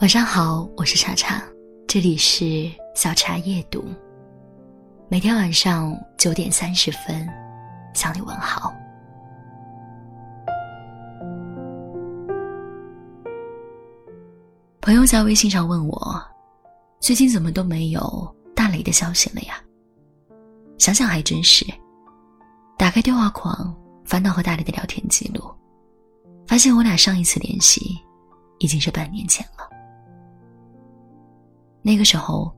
晚上好，我是茶茶，这里是小茶夜读。每天晚上九点三十分向你问好。朋友在微信上问我，最近怎么都没有大雷的消息了呀？想想还真是，打开对话框，翻到和大雷的聊天记录，发现我俩上一次联系已经是半年前了。那个时候，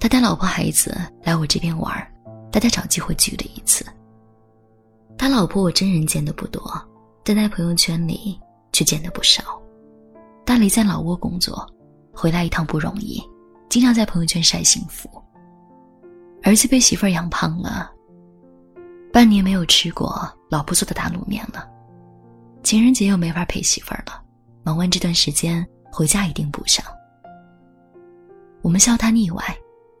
他带老婆孩子来我这边玩，大家找机会聚了一次。他老婆我真人见的不多，但在朋友圈里却见的不少。大雷在老挝工作，回来一趟不容易，经常在朋友圈晒幸福。儿子被媳妇儿养胖了，半年没有吃过老婆做的大卤面了。情人节又没法陪媳妇儿了，忙完这段时间回家一定补上。我们笑他腻歪，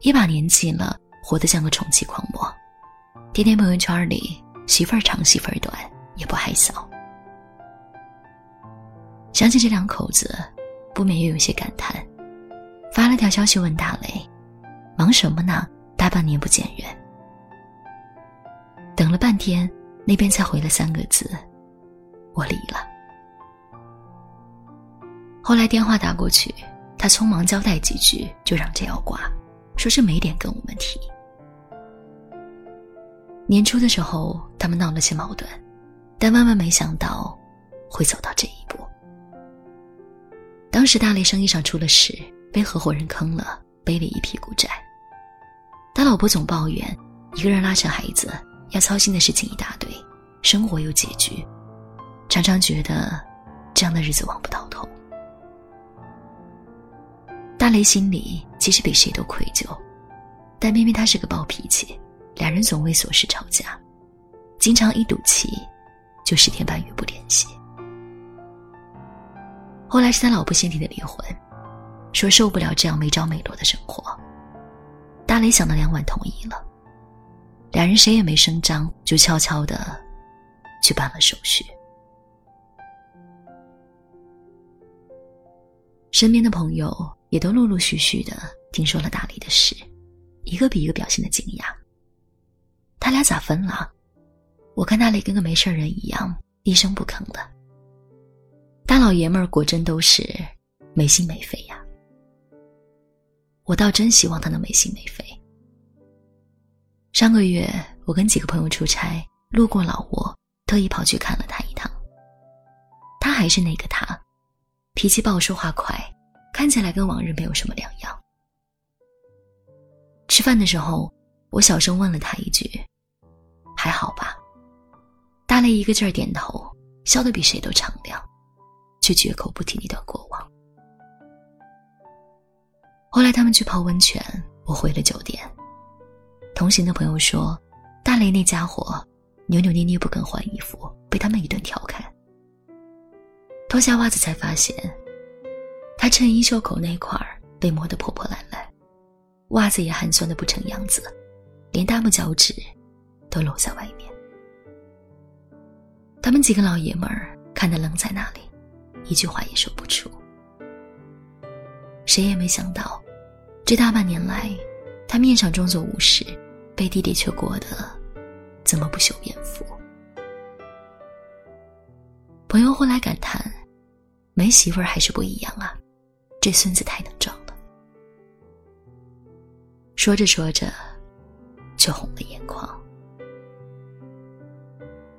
一把年纪了，活得像个宠妻狂魔，天天朋友圈里媳妇儿长媳妇儿短，也不害臊。想起这两口子，不免又有些感叹，发了条消息问大雷：“忙什么呢？大半年不见人。”等了半天，那边才回了三个字：“我离了。”后来电话打过去。他匆忙交代几句，就让这要挂，说是没脸跟我们提。年初的时候，他们闹了些矛盾，但万万没想到会走到这一步。当时大雷生意上出了事，被合伙人坑了，背了一屁股债。他老婆总抱怨，一个人拉扯孩子，要操心的事情一大堆，生活又拮据，常常觉得这样的日子望不到头。大雷心里其实比谁都愧疚，但偏偏他是个暴脾气，两人总为琐事吵架，经常一赌气就十天半月不联系。后来是他老婆先提的离婚，说受不了这样没着没落的生活。大雷想了两晚同意了，两人谁也没声张，就悄悄的去办了手续。身边的朋友。也都陆陆续续的听说了大雷的事，一个比一个表现的惊讶。他俩咋分了？我看大雷跟个没事人一样，一声不吭的。大老爷们儿果真都是没心没肺呀。我倒真希望他能没心没肺。上个月我跟几个朋友出差，路过老挝，特意跑去看了他一趟。他还是那个他，脾气暴，说话快。看起来跟往日没有什么两样。吃饭的时候，我小声问了他一句：“还好吧？”大雷一个劲儿点头，笑得比谁都敞亮，却绝口不提那段过往。后来他们去泡温泉，我回了酒店。同行的朋友说，大雷那家伙扭扭捏捏不肯换衣服，被他们一顿调侃。脱下袜子才发现。他衬衣袖口那块儿被磨得破破烂烂，袜子也寒酸的不成样子，连大拇脚趾都露在外面。他们几个老爷们儿看得愣在那里，一句话也说不出。谁也没想到，这大半年来，他面上装作无事，背地里却过得怎么不修边幅。朋友后来感叹：“没媳妇儿还是不一样啊。”这孙子太能装了，说着说着，就红了眼眶。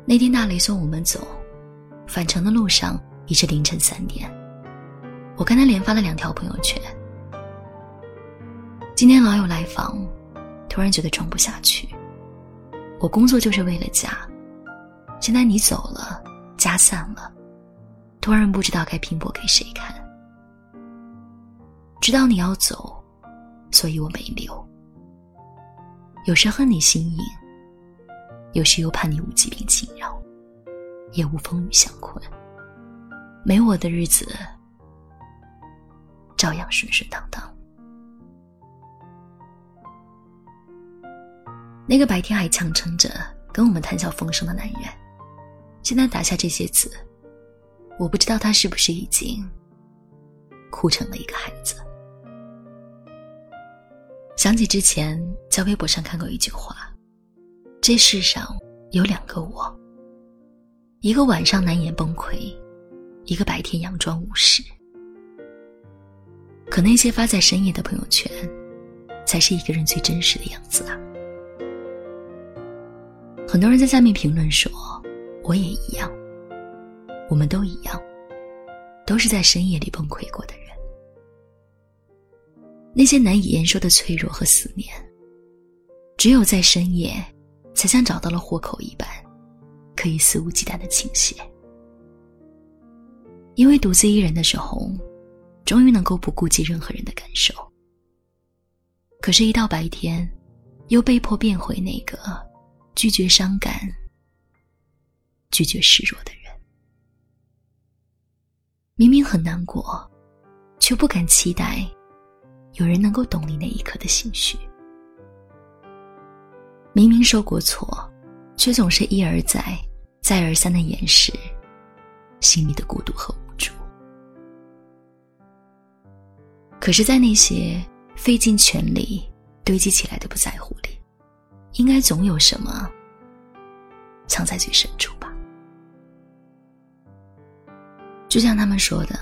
那天大雷送我们走，返程的路上已是凌晨三点。我看他连发了两条朋友圈。今天老友来访，突然觉得装不下去。我工作就是为了家，现在你走了，家散了，突然不知道该拼搏给谁看。知道你要走，所以我没留。有时恨你心硬，有时又怕你无疾病侵扰，也无风雨相困。没我的日子，照样顺顺当当。那个白天还强撑着跟我们谈笑风生的男人，现在打下这些字，我不知道他是不是已经。哭成了一个孩子。想起之前在微博上看过一句话：“这世上有两个我，一个晚上难掩崩溃，一个白天佯装无事。”可那些发在深夜的朋友圈，才是一个人最真实的样子啊！很多人在下面评论说：“我也一样，我们都一样，都是在深夜里崩溃过的人。”那些难以言说的脆弱和思念，只有在深夜，才像找到了活口一般，可以肆无忌惮的倾泻。因为独自一人的时候，终于能够不顾及任何人的感受。可是，一到白天，又被迫变回那个拒绝伤感、拒绝示弱的人。明明很难过，却不敢期待。有人能够懂你那一刻的心绪。明明受过错，却总是一而再、再而三的掩饰心里的孤独和无助。可是，在那些费尽全力堆积起来的不在乎里，应该总有什么藏在最深处吧？就像他们说的，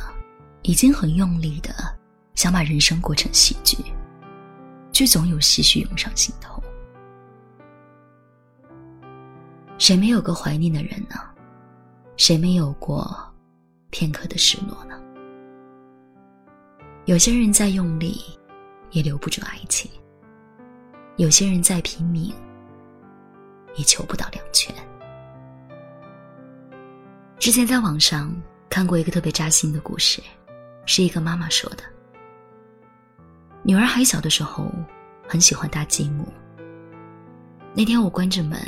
已经很用力的。想把人生过成喜剧，却总有唏嘘涌上心头。谁没有个怀念的人呢？谁没有过片刻的失落呢？有些人再用力，也留不住爱情；有些人再拼命，也求不到两全。之前在网上看过一个特别扎心的故事，是一个妈妈说的。女儿还小的时候，很喜欢搭积木。那天我关着门，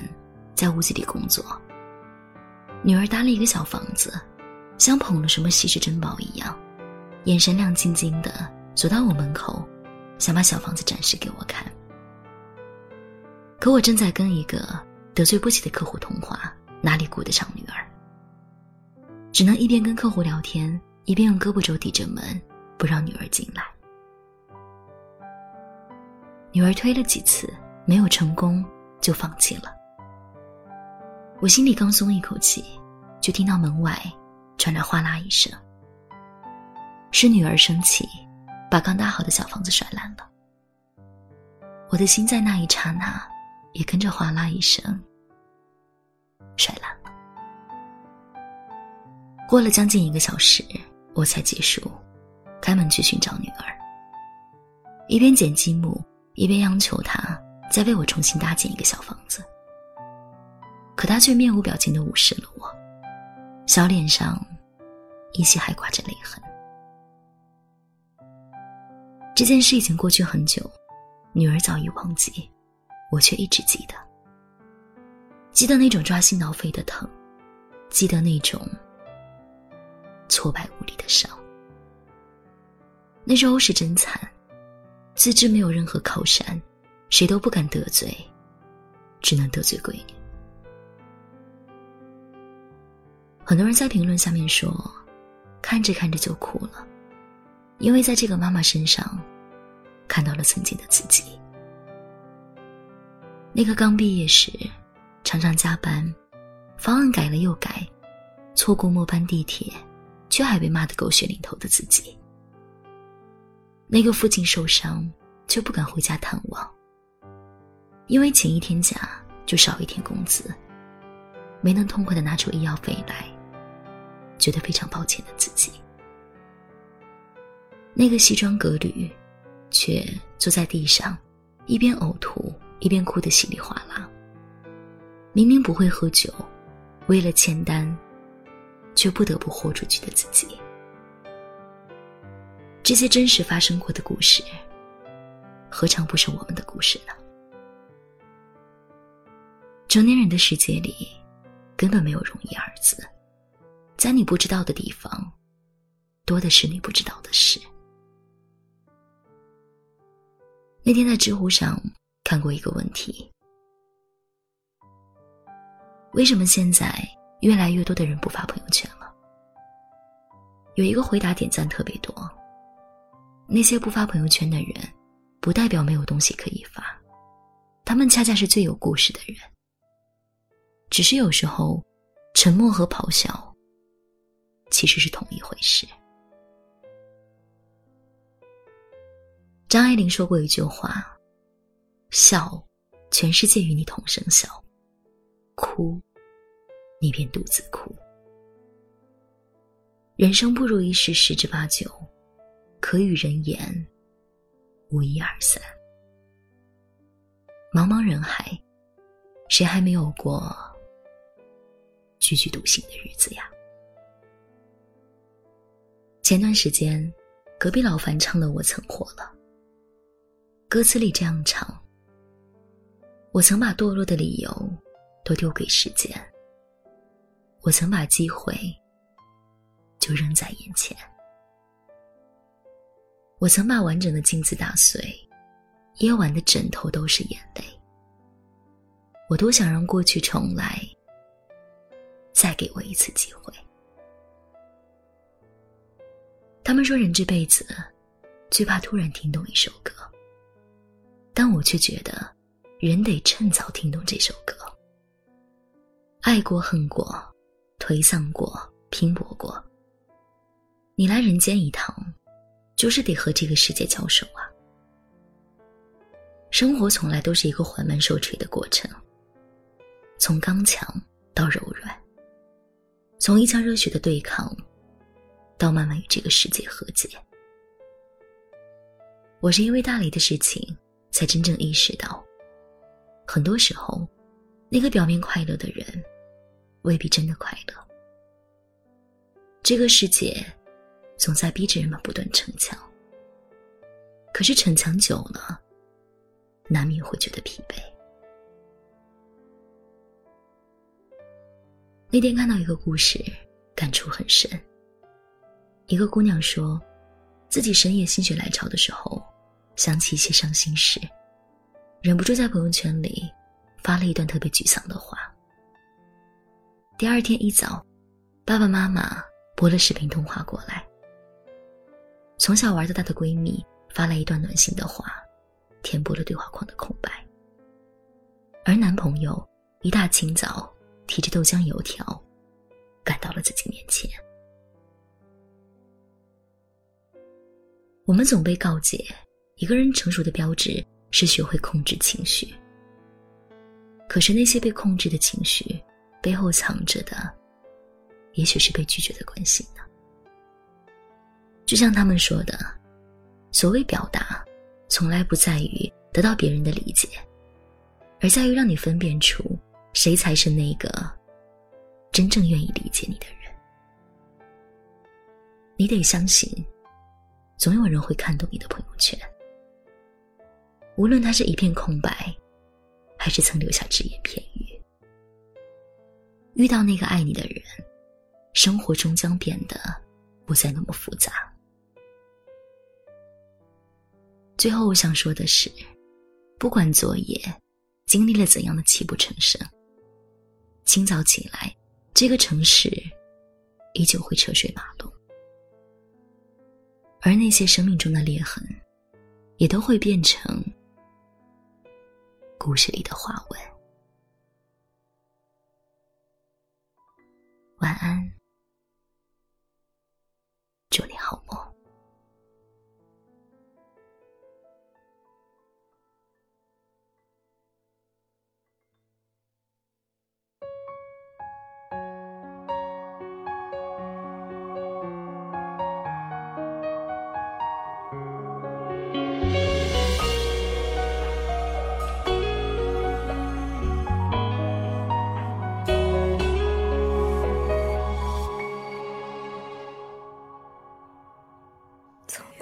在屋子里工作。女儿搭了一个小房子，像捧了什么稀世珍宝一样，眼神亮晶晶的走到我门口，想把小房子展示给我看。可我正在跟一个得罪不起的客户通话，哪里顾得上女儿？只能一边跟客户聊天，一边用胳膊肘抵着门，不让女儿进来。女儿推了几次没有成功，就放弃了。我心里刚松一口气，就听到门外传来哗啦一声，是女儿生气，把刚搭好的小房子摔烂了。我的心在那一刹那也跟着哗啦一声摔烂了。过了将近一个小时，我才结束，开门去寻找女儿，一边捡积木。一边央求他再为我重新搭建一个小房子，可他却面无表情的无视了我，小脸上依稀还挂着泪痕。这件事已经过去很久，女儿早已忘记，我却一直记得。记得那种抓心挠肺的疼，记得那种挫败无力的伤。那时候是真惨。自知没有任何靠山，谁都不敢得罪，只能得罪闺女。很多人在评论下面说：“看着看着就哭了，因为在这个妈妈身上看到了曾经的自己。那个刚毕业时常常加班，方案改了又改，错过末班地铁，却还被骂得狗血淋头的自己。”那个父亲受伤，却不敢回家探望，因为请一天假就少一天工资，没能痛快的拿出医药费来，觉得非常抱歉的自己。那个西装革履，却坐在地上，一边呕吐一边哭得稀里哗啦。明明不会喝酒，为了签单，却不得不豁出去的自己。这些真实发生过的故事，何尝不是我们的故事呢？成年人的世界里，根本没有容易二字，在你不知道的地方，多的是你不知道的事。那天在知乎上看过一个问题：为什么现在越来越多的人不发朋友圈了？有一个回答点赞特别多。那些不发朋友圈的人，不代表没有东西可以发，他们恰恰是最有故事的人。只是有时候，沉默和咆哮其实是同一回事。张爱玲说过一句话：“笑，全世界与你同声笑；哭，你便独自哭。”人生不如意事十之八九，可与人言，无一二三。茫茫人海，谁还没有过踽踽独行的日子呀？前段时间，隔壁老樊唱的《我曾火了》，歌词里这样唱：“我曾把堕落的理由都丢给时间，我曾把机会。”就扔在眼前。我曾把完整的镜子打碎，夜晚的枕头都是眼泪。我多想让过去重来，再给我一次机会。他们说人这辈子最怕突然听懂一首歌，但我却觉得人得趁早听懂这首歌。爱过、恨过、颓丧过、拼搏过。你来人间一趟，就是得和这个世界交手啊！生活从来都是一个缓慢受锤的过程，从刚强到柔软，从一腔热血的对抗，到慢慢与这个世界和解。我是因为大理的事情，才真正意识到，很多时候，那个表面快乐的人，未必真的快乐。这个世界。总在逼着人们不断逞强，可是逞强久了，难免会觉得疲惫。那天看到一个故事，感触很深。一个姑娘说，自己深夜心血来潮的时候，想起一些伤心事，忍不住在朋友圈里发了一段特别沮丧的话。第二天一早，爸爸妈妈拨了视频通话过来。从小玩到大的闺蜜发来一段暖心的话，填补了对话框的空白。而男朋友一大清早提着豆浆油条，赶到了自己面前。我们总被告诫，一个人成熟的标志是学会控制情绪。可是那些被控制的情绪，背后藏着的，也许是被拒绝的关心呢？就像他们说的，所谓表达，从来不在于得到别人的理解，而在于让你分辨出谁才是那个真正愿意理解你的人。你得相信，总有人会看懂你的朋友圈，无论他是一片空白，还是曾留下只言片语。遇到那个爱你的人，生活终将变得不再那么复杂。最后，我想说的是，不管昨夜经历了怎样的泣不成声，清早起来，这个城市依旧会车水马龙，而那些生命中的裂痕，也都会变成故事里的花纹。晚安，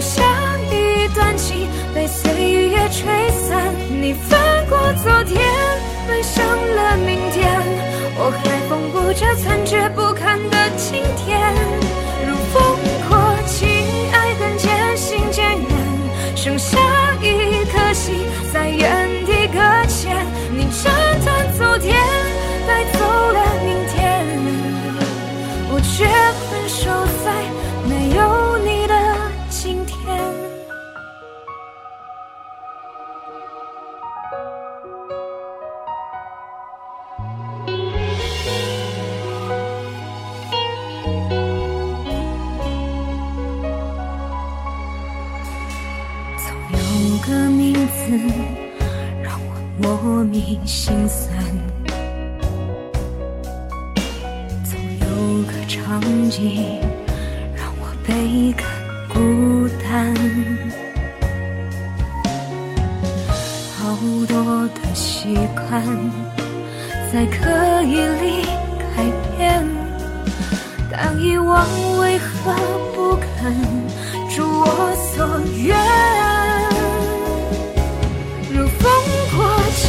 留下一段情被岁月吹散。你翻过昨天，奔向了明天，我还缝补着残缺不堪的今天。心酸，总有个场景让我倍感孤单。好多的习惯在刻意里改变，但遗忘为何不肯如我所愿？如风过境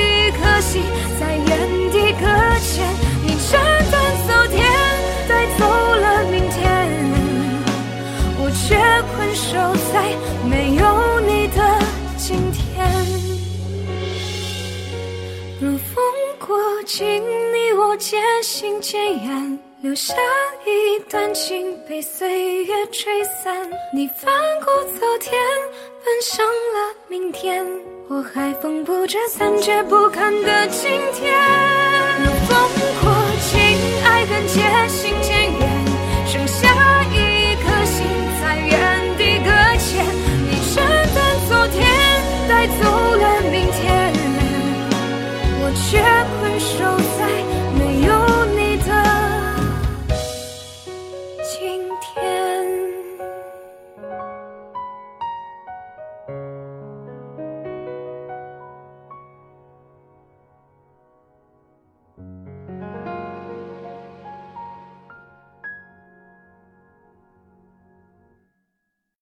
请，你我渐行渐远，留下一段情被岁月吹散。你翻过昨天，奔向了明天，我还缝补着残缺不堪的今天。如风过境，爱恨渐行渐